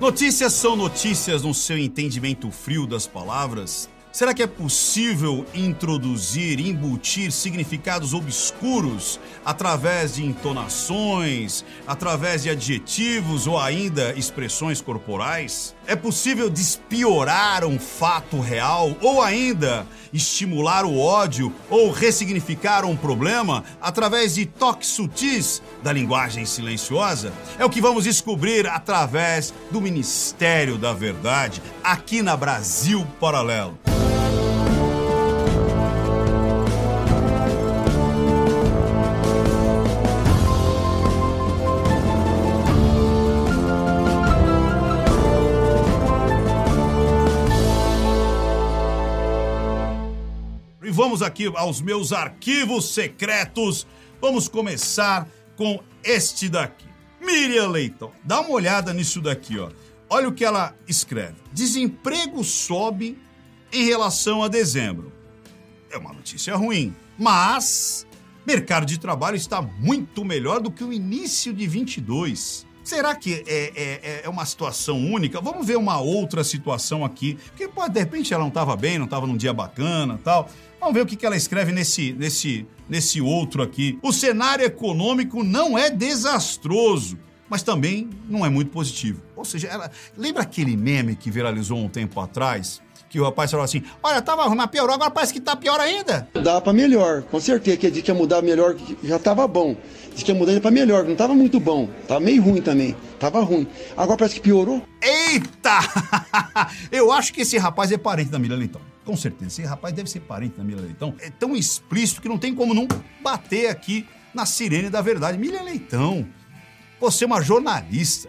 Notícias são notícias no seu entendimento frio das palavras? Será que é possível introduzir, embutir significados obscuros através de entonações, através de adjetivos ou ainda expressões corporais? É possível despiorar um fato real ou ainda estimular o ódio ou ressignificar um problema através de toques sutis da linguagem silenciosa? É o que vamos descobrir através do Ministério da Verdade aqui na Brasil Paralelo. Vamos aqui aos meus arquivos secretos. Vamos começar com este daqui. Miriam Leitão, dá uma olhada nisso daqui, ó. Olha o que ela escreve. Desemprego sobe em relação a dezembro. É uma notícia ruim, mas mercado de trabalho está muito melhor do que o início de 22. Será que é, é, é uma situação única? Vamos ver uma outra situação aqui. Porque, pode, de repente, ela não estava bem, não estava num dia bacana tal. Vamos ver o que, que ela escreve nesse, nesse, nesse outro aqui. O cenário econômico não é desastroso, mas também não é muito positivo. Ou seja, ela lembra aquele meme que viralizou um tempo atrás? Que o rapaz falou assim: Olha, tava ruim, mas piorou, agora parece que tá pior ainda. Dá para melhor, com certeza. Que a gente ia mudar melhor, já tava bom. Diz que ia mudar para melhor, não tava muito bom. Tava meio ruim também. Tava ruim. Agora parece que piorou. Eita! Eu acho que esse rapaz é parente da Miriam Leitão. Com certeza. Esse rapaz deve ser parente da Miriam Leitão. É tão explícito que não tem como não bater aqui na sirene da verdade. Miriam Leitão, você é uma jornalista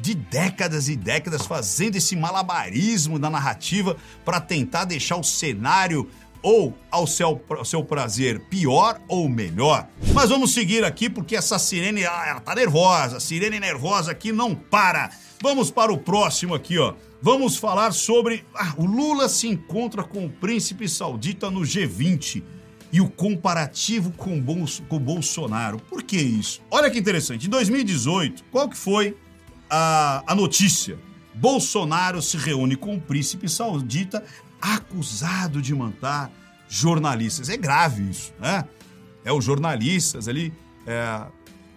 de décadas e décadas fazendo esse malabarismo da narrativa para tentar deixar o cenário ou ao seu, ao seu prazer pior ou melhor. Mas vamos seguir aqui porque essa sirene ela, tá nervosa. A sirene nervosa aqui não para. Vamos para o próximo aqui, ó. Vamos falar sobre. Ah, o Lula se encontra com o príncipe saudita no G20 e o comparativo com, Bolso, com Bolsonaro. Por que isso? Olha que interessante. Em 2018, qual que foi a, a notícia? Bolsonaro se reúne com o príncipe saudita acusado de matar jornalistas. É grave isso, né? É os jornalistas ali é,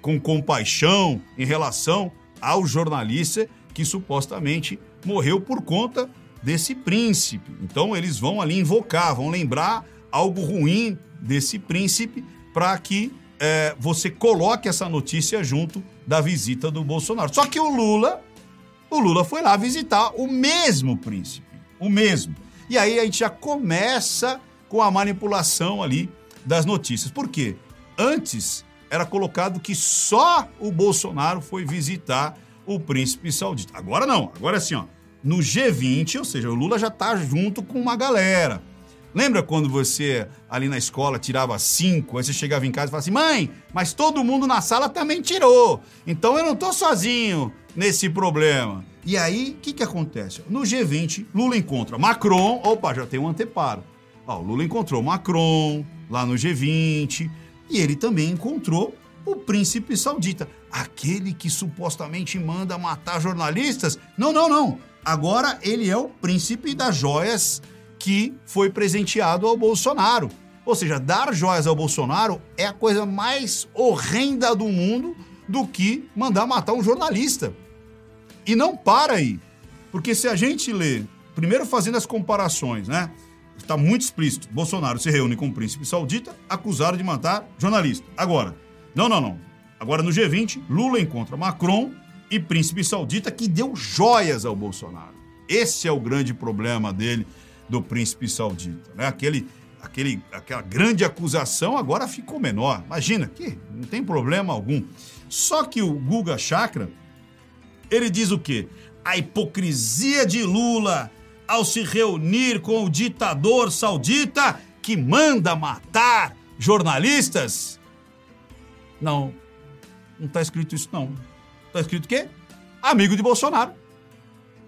com compaixão em relação ao jornalista que supostamente morreu por conta desse príncipe. Então eles vão ali invocar, vão lembrar algo ruim desse príncipe para que é, você coloque essa notícia junto da visita do Bolsonaro. Só que o Lula, o Lula foi lá visitar o mesmo príncipe, o mesmo. E aí a gente já começa com a manipulação ali das notícias. Por quê? Antes era colocado que só o Bolsonaro foi visitar o príncipe saudita. Agora não, agora é assim, ó. No G20, ou seja, o Lula já tá junto com uma galera. Lembra quando você ali na escola tirava cinco, aí você chegava em casa e falava assim: mãe, mas todo mundo na sala também tirou. Então eu não tô sozinho nesse problema. E aí, o que, que acontece? No G20, Lula encontra Macron, opa, já tem um anteparo. Ó, o Lula encontrou Macron lá no G20 e ele também encontrou o príncipe saudita, aquele que supostamente manda matar jornalistas. Não, não, não. Agora ele é o príncipe das joias que foi presenteado ao Bolsonaro. Ou seja, dar joias ao Bolsonaro é a coisa mais horrenda do mundo do que mandar matar um jornalista. E não para aí. Porque se a gente lê, primeiro fazendo as comparações, né? Está muito explícito. Bolsonaro se reúne com o príncipe saudita, acusado de matar jornalista. Agora, não, não, não. Agora no G20, Lula encontra Macron e príncipe saudita que deu joias ao Bolsonaro. Esse é o grande problema dele, do príncipe saudita. Né? Aquele, aquele, aquela grande acusação agora ficou menor. Imagina, que não tem problema algum. Só que o Guga Chakra, ele diz o quê? A hipocrisia de Lula ao se reunir com o ditador saudita que manda matar jornalistas não, não está escrito isso não. Está escrito o quê? Amigo de Bolsonaro.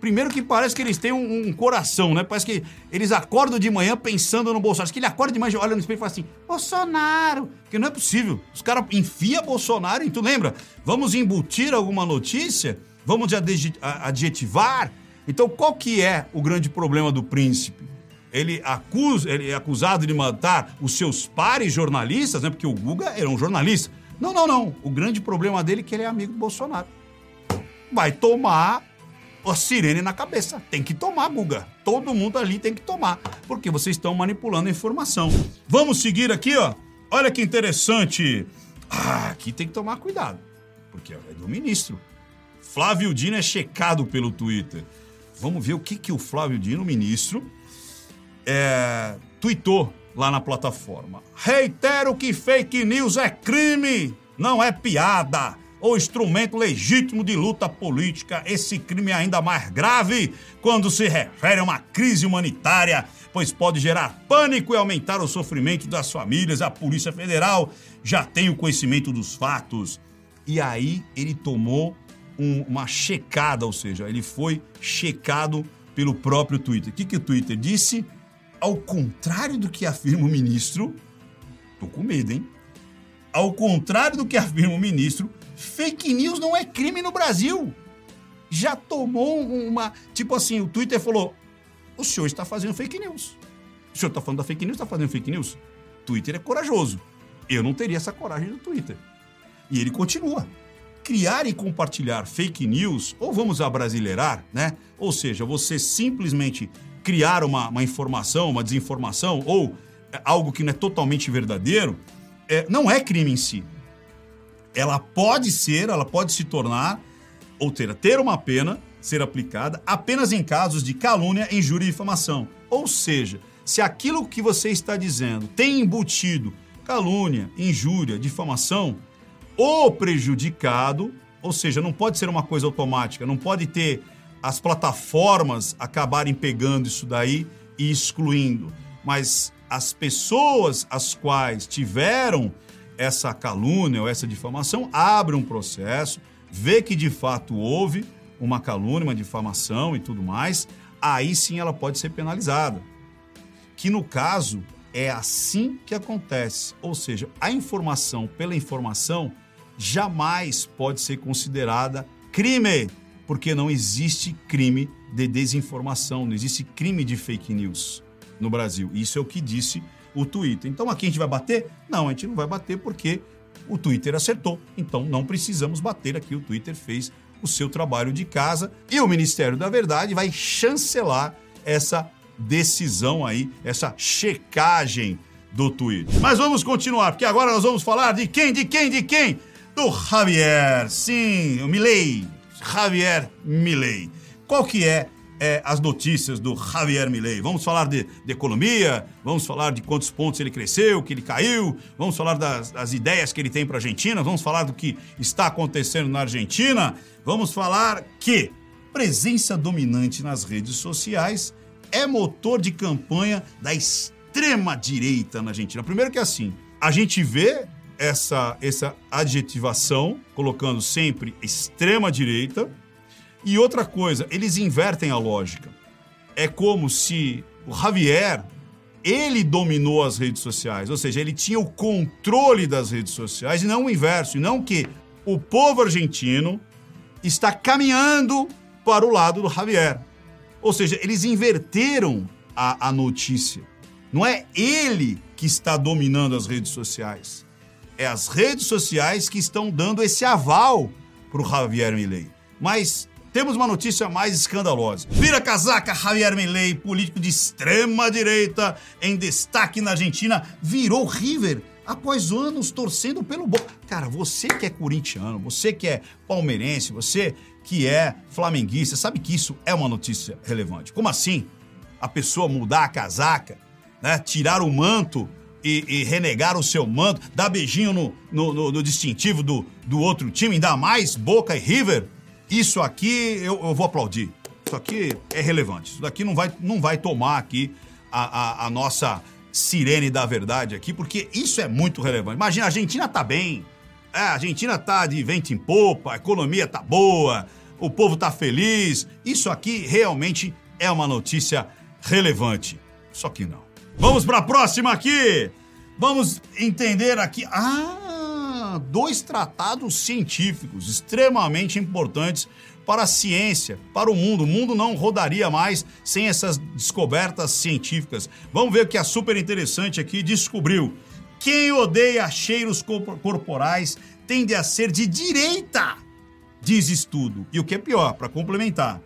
Primeiro que parece que eles têm um, um, coração, né? Parece que eles acordam de manhã pensando no Bolsonaro. Acho que ele acorda de manhã, olha no espelho e fala assim, Bolsonaro! Porque não é possível. Os caras enfiam Bolsonaro e tu lembra? Vamos embutir alguma notícia Vamos adjetivar? Então, qual que é o grande problema do príncipe? Ele, acusa, ele é acusado de matar os seus pares jornalistas, né? Porque o Guga era um jornalista. Não, não, não. O grande problema dele é que ele é amigo do Bolsonaro. Vai tomar a sirene na cabeça. Tem que tomar, Guga. Todo mundo ali tem que tomar, porque vocês estão manipulando a informação. Vamos seguir aqui, ó. Olha que interessante. Ah, aqui tem que tomar cuidado, porque é do ministro. Flávio Dino é checado pelo Twitter. Vamos ver o que, que o Flávio Dino, ministro, é, tweetou lá na plataforma. Reitero que fake news é crime, não é piada ou instrumento legítimo de luta política. Esse crime é ainda mais grave quando se refere a uma crise humanitária, pois pode gerar pânico e aumentar o sofrimento das famílias. A Polícia Federal já tem o conhecimento dos fatos. E aí ele tomou um, uma checada, ou seja, ele foi checado pelo próprio Twitter. O que, que o Twitter disse? Ao contrário do que afirma o ministro, tô com medo, hein? Ao contrário do que afirma o ministro, Fake news não é crime no Brasil. Já tomou uma. Tipo assim, o Twitter falou: o senhor está fazendo fake news. O senhor está falando da fake news, está fazendo fake news? Twitter é corajoso. Eu não teria essa coragem do Twitter. E ele continua. Criar e compartilhar fake news, ou vamos abrasileirar, né? Ou seja, você simplesmente criar uma, uma informação, uma desinformação, ou é, algo que não é totalmente verdadeiro, é, não é crime em si ela pode ser, ela pode se tornar, ou ter, ter uma pena ser aplicada apenas em casos de calúnia, injúria e difamação. Ou seja, se aquilo que você está dizendo tem embutido calúnia, injúria, difamação, ou prejudicado, ou seja, não pode ser uma coisa automática, não pode ter as plataformas acabarem pegando isso daí e excluindo, mas as pessoas as quais tiveram essa calúnia ou essa difamação, abre um processo, vê que de fato houve uma calúnia, uma difamação e tudo mais, aí sim ela pode ser penalizada. Que no caso é assim que acontece. Ou seja, a informação pela informação jamais pode ser considerada crime, porque não existe crime de desinformação, não existe crime de fake news no Brasil. Isso é o que disse o Twitter. Então aqui a gente vai bater? Não, a gente não vai bater porque o Twitter acertou. Então não precisamos bater aqui. O Twitter fez o seu trabalho de casa e o Ministério da Verdade vai chancelar essa decisão aí, essa checagem do Twitter. Mas vamos continuar, porque agora nós vamos falar de quem, de quem, de quem? Do Javier, sim, o Milley, Javier Milley. Qual que é é, as notícias do Javier Milei. Vamos falar de, de, economia, vamos falar de quantos pontos ele cresceu, que ele caiu, vamos falar das, das ideias que ele tem para a Argentina, vamos falar do que está acontecendo na Argentina, vamos falar que presença dominante nas redes sociais é motor de campanha da extrema-direita na Argentina. Primeiro que é assim, a gente vê essa, essa adjetivação, colocando sempre extrema-direita, e outra coisa, eles invertem a lógica. É como se o Javier, ele dominou as redes sociais, ou seja, ele tinha o controle das redes sociais e não o inverso, e não que o povo argentino está caminhando para o lado do Javier. Ou seja, eles inverteram a, a notícia. Não é ele que está dominando as redes sociais. É as redes sociais que estão dando esse aval para o Javier Milei. Mas temos uma notícia mais escandalosa. Vira casaca Javier Milei, político de extrema direita, em destaque na Argentina, virou River após anos torcendo pelo Boca. Cara, você que é corintiano, você que é palmeirense, você que é flamenguista, sabe que isso é uma notícia relevante. Como assim? A pessoa mudar a casaca, né? tirar o manto e, e, renegar o seu manto, dar beijinho no, no, no, no distintivo do, do outro time, ainda mais Boca e River? Isso aqui eu, eu vou aplaudir. Isso aqui é relevante. Isso daqui não vai, não vai tomar aqui a, a, a nossa sirene da verdade aqui, porque isso é muito relevante. Imagina, a Argentina tá bem. É, a Argentina tá de vento em popa, a economia tá boa, o povo tá feliz. Isso aqui realmente é uma notícia relevante. Só que não. Vamos para a próxima aqui. Vamos entender aqui. Ah, dois tratados científicos extremamente importantes para a ciência, para o mundo. O mundo não rodaria mais sem essas descobertas científicas. Vamos ver o que a super interessante aqui descobriu. Quem odeia cheiros corporais tende a ser de direita, diz estudo. E o que é pior, para complementar,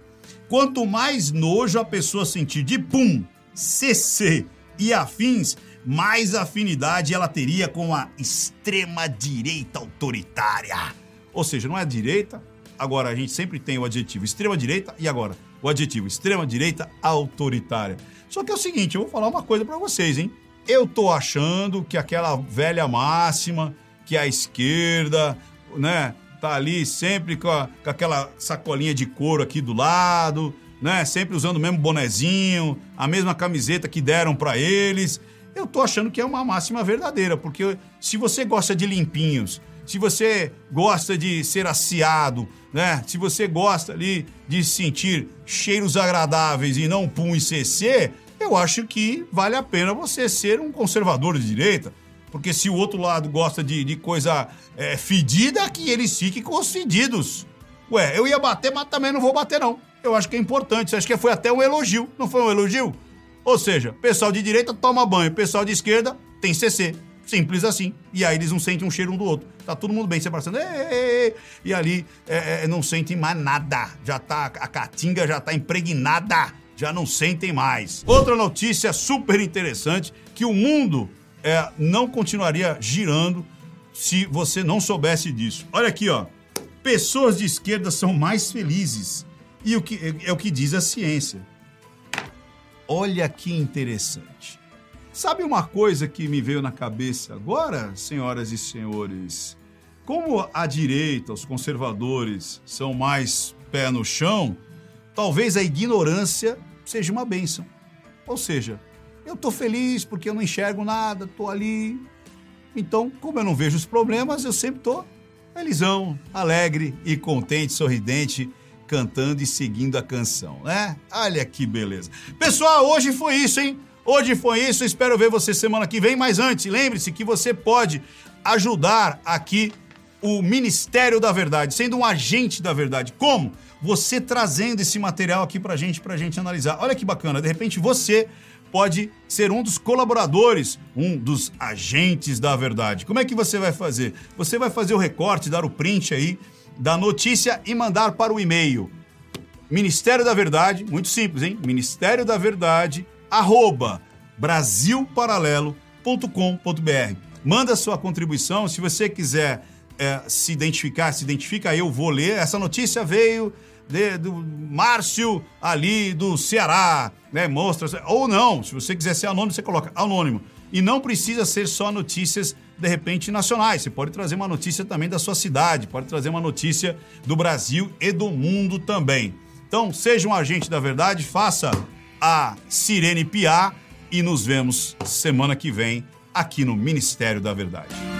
quanto mais nojo a pessoa sentir de pum, CC e afins, mais afinidade ela teria com a extrema direita autoritária. Ou seja, não é a direita, agora a gente sempre tem o adjetivo extrema direita e agora o adjetivo extrema direita autoritária. Só que é o seguinte, eu vou falar uma coisa para vocês, hein? Eu tô achando que aquela velha máxima que a esquerda, né, tá ali sempre com, a, com aquela sacolinha de couro aqui do lado, né, sempre usando o mesmo bonezinho, a mesma camiseta que deram para eles. Eu tô achando que é uma máxima verdadeira, porque se você gosta de limpinhos, se você gosta de ser aciado, né? Se você gosta ali de sentir cheiros agradáveis e não pum e CC, eu acho que vale a pena você ser um conservador de direita. Porque se o outro lado gosta de, de coisa é, fedida, que eles fiquem com os fedidos. Ué, eu ia bater, mas também não vou bater, não. Eu acho que é importante. Acho que foi até um elogio. Não foi um elogio? Ou seja, pessoal de direita toma banho, pessoal de esquerda tem CC. Simples assim. E aí eles não sentem um cheiro um do outro. Tá todo mundo bem se abraçando. E ali é, é, não sentem mais nada. Já tá, a caatinga já tá impregnada já não sentem mais. Outra notícia super interessante que o mundo é, não continuaria girando se você não soubesse disso. Olha aqui, ó. Pessoas de esquerda são mais felizes. E o que é, é o que diz a ciência. Olha que interessante. Sabe uma coisa que me veio na cabeça agora, senhoras e senhores? Como a direita, os conservadores, são mais pé no chão, talvez a ignorância seja uma bênção. Ou seja, eu estou feliz porque eu não enxergo nada, estou ali. Então, como eu não vejo os problemas, eu sempre estou felizão, alegre e contente, sorridente, cantando e seguindo a canção, né? Olha que beleza. Pessoal, hoje foi isso, hein? Hoje foi isso. Espero ver você semana que vem. Mas antes, lembre-se que você pode ajudar aqui o Ministério da Verdade, sendo um agente da verdade. Como? Você trazendo esse material aqui pra gente, pra gente analisar. Olha que bacana, de repente você pode ser um dos colaboradores, um dos agentes da verdade. Como é que você vai fazer? Você vai fazer o recorte, dar o print aí da notícia e mandar para o e-mail Ministério da Verdade, muito simples, hein? Ministério da Verdade, arroba brasilparalelo.com.br. Manda sua contribuição, se você quiser é, se identificar, se identifica, eu vou ler. Essa notícia veio de, do Márcio ali do Ceará, né? Mostra. Ou não, se você quiser ser anônimo, você coloca anônimo. E não precisa ser só notícias, de repente, nacionais. Você pode trazer uma notícia também da sua cidade, pode trazer uma notícia do Brasil e do mundo também. Então, seja um agente da verdade, faça a Sirene Piar e nos vemos semana que vem aqui no Ministério da Verdade.